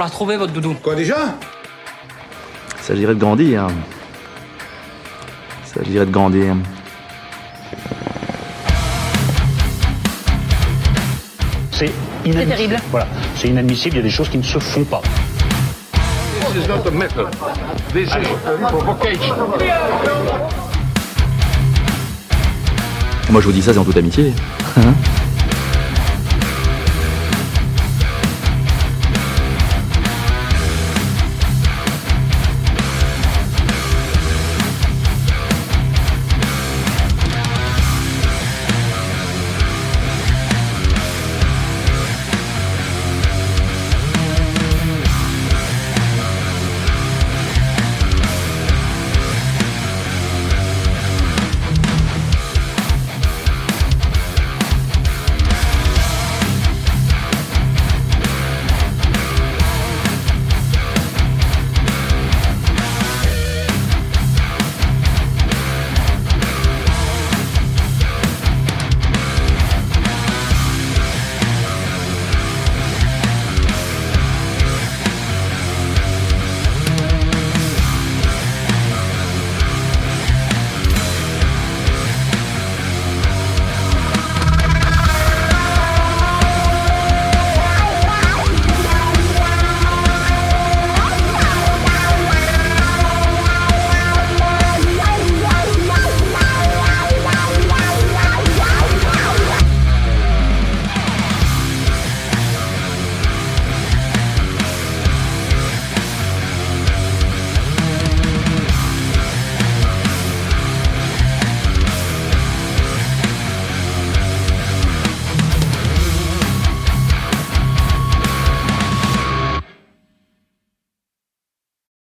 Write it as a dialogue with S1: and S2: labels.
S1: la retrouver, votre doudou.
S2: Quoi déjà
S3: Il s'agirait de grandir. Il s'agirait de grandir.
S4: C'est inadmissible.
S5: terrible.
S4: Voilà, c'est inadmissible, il y a des choses qui ne se font pas.
S3: Moi, je vous dis ça, c'est en toute amitié.